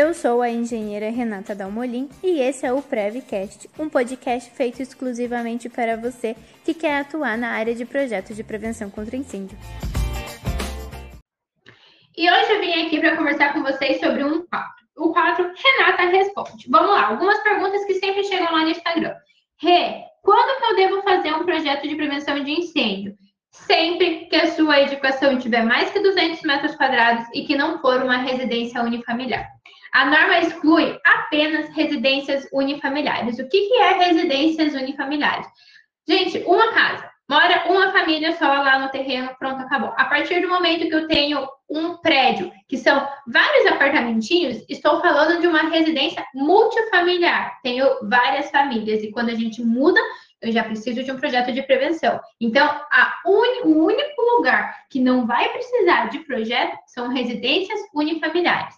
Eu sou a engenheira Renata Dalmolin e esse é o Prevcast, um podcast feito exclusivamente para você que quer atuar na área de projetos de prevenção contra incêndio. E hoje eu vim aqui para conversar com vocês sobre um quadro. O quadro Renata Responde. Vamos lá, algumas perguntas que sempre chegam lá no Instagram. Rê, quando que eu devo fazer um projeto de prevenção de incêndio? Sempre que a sua edificação tiver mais que 200 metros quadrados e que não for uma residência unifamiliar. A norma exclui apenas residências unifamiliares. O que, que é residências unifamiliares? Gente, uma casa, mora uma família só lá no terreno, pronto, acabou. A partir do momento que eu tenho um prédio, que são vários apartamentinhos, estou falando de uma residência multifamiliar. Tenho várias famílias e quando a gente muda, eu já preciso de um projeto de prevenção. Então, un... o único lugar que não vai precisar de projeto são residências unifamiliares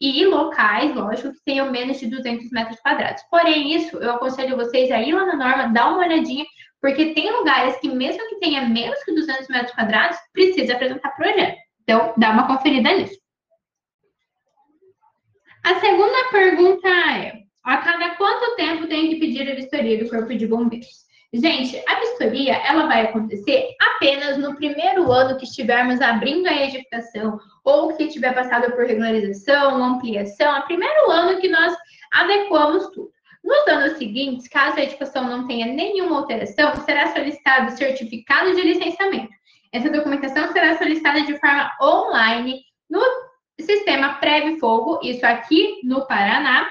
e locais, lógico, que tenham menos de 200 metros quadrados. Porém, isso eu aconselho vocês a ir lá na norma, dar uma olhadinha, porque tem lugares que, mesmo que tenha menos que 200 metros quadrados, precisa apresentar projeto. Então, dá uma conferida nisso. A segunda pergunta é: a cada quanto tempo tem que pedir a vistoria do Corpo de Bombeiros? Gente, a vistoria ela vai acontecer apenas no primeiro ano que estivermos abrindo a edificação ou que tiver passado por regularização, ampliação, é o primeiro ano que nós adequamos tudo. Nos anos seguintes, caso a edificação não tenha nenhuma alteração, será solicitado certificado de licenciamento. Essa documentação será solicitada de forma online no sistema Preve Fogo, isso aqui no Paraná,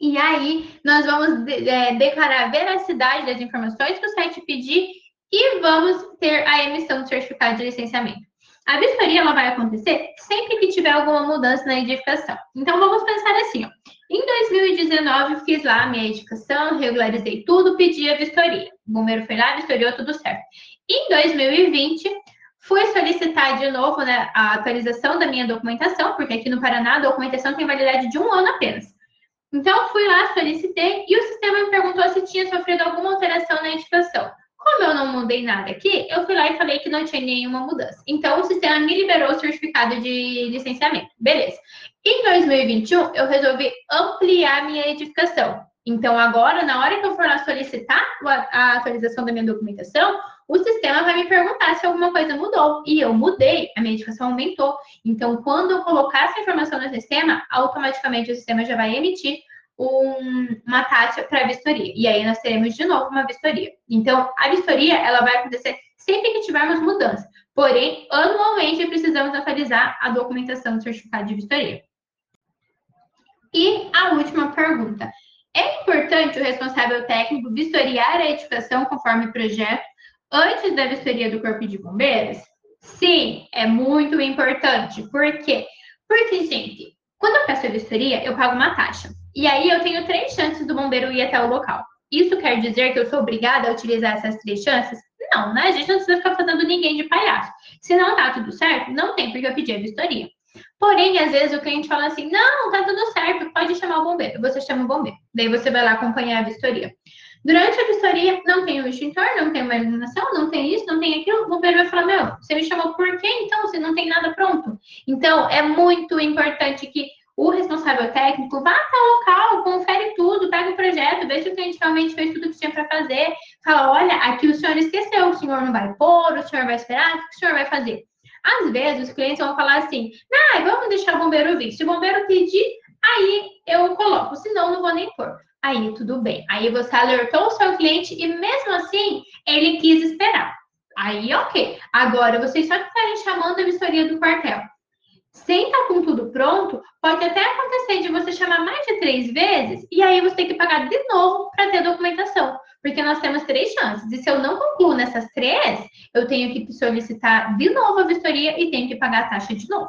e aí, nós vamos é, declarar a veracidade das informações que o site pedir e vamos ter a emissão do certificado de licenciamento. A vistoria ela vai acontecer sempre que tiver alguma mudança na edificação. Então, vamos pensar assim, ó. Em 2019, fiz lá a minha edificação, regularizei tudo, pedi a vistoria. O bombeiro foi lá, vistoriou tudo certo. Em 2020, fui solicitar de novo né, a atualização da minha documentação, porque aqui no Paraná a documentação tem validade de um ano apenas. Então, fui lá, solicitei e o sistema me perguntou se tinha sofrido alguma alteração na edificação. Como eu não mudei nada aqui, eu fui lá e falei que não tinha nenhuma mudança. Então, o sistema me liberou o certificado de licenciamento. Beleza. Em 2021, eu resolvi ampliar minha edificação. Então, agora, na hora que eu for lá solicitar a atualização da minha documentação, o sistema vai me perguntar se alguma coisa mudou. E eu mudei, a minha edificação aumentou. Então, quando eu colocar essa informação no sistema, automaticamente o sistema já vai emitir um, uma taxa para vistoria. E aí nós teremos de novo uma vistoria. Então, a vistoria ela vai acontecer sempre que tivermos mudança. Porém, anualmente precisamos atualizar a documentação do certificado de vistoria. E a última pergunta. É importante o responsável técnico vistoriar a edificação conforme projeto antes da vistoria do Corpo de Bombeiros? Sim, é muito importante. Por quê? Porque, gente, quando eu peço a vistoria, eu pago uma taxa. E aí eu tenho três chances do bombeiro ir até o local. Isso quer dizer que eu sou obrigada a utilizar essas três chances? Não, né? A gente não precisa ficar fazendo ninguém de palhaço. Se não tá tudo certo, não tem porque eu pedir a vistoria. Porém, às vezes o cliente fala assim: não, tá tudo certo, pode chamar o bombeiro. Você chama o bombeiro. Daí você vai lá acompanhar a vistoria. Durante a vistoria, não tem o extintor, não tem uma iluminação, não tem isso, não tem aquilo. O bombeiro vai falar: meu, você me chamou por quê então? Se não tem nada pronto. Então, é muito importante que o responsável técnico vá até o local, confere tudo, pega o projeto, vê se o cliente realmente fez tudo o que tinha para fazer. Fala: olha, aqui o senhor esqueceu, o senhor não vai pôr, o senhor vai esperar, o que o senhor vai fazer? Às vezes, os clientes vão falar assim: ah, vamos deixar o bombeiro vir. Se o bombeiro pedir, aí eu coloco, senão não vou nem pôr. Aí tudo bem. Aí você alertou o seu cliente e mesmo assim ele quis esperar. Aí, ok. Agora, vocês só estarem chamando a vistoria do quartel. Sem estar com tudo pronto, pode até acontecer de você chamar mais de três vezes e aí você tem que pagar de novo para ter documentação. Porque nós temos três chances. E se eu não concluo nessas três, eu tenho que solicitar de novo a vistoria e tenho que pagar a taxa de novo.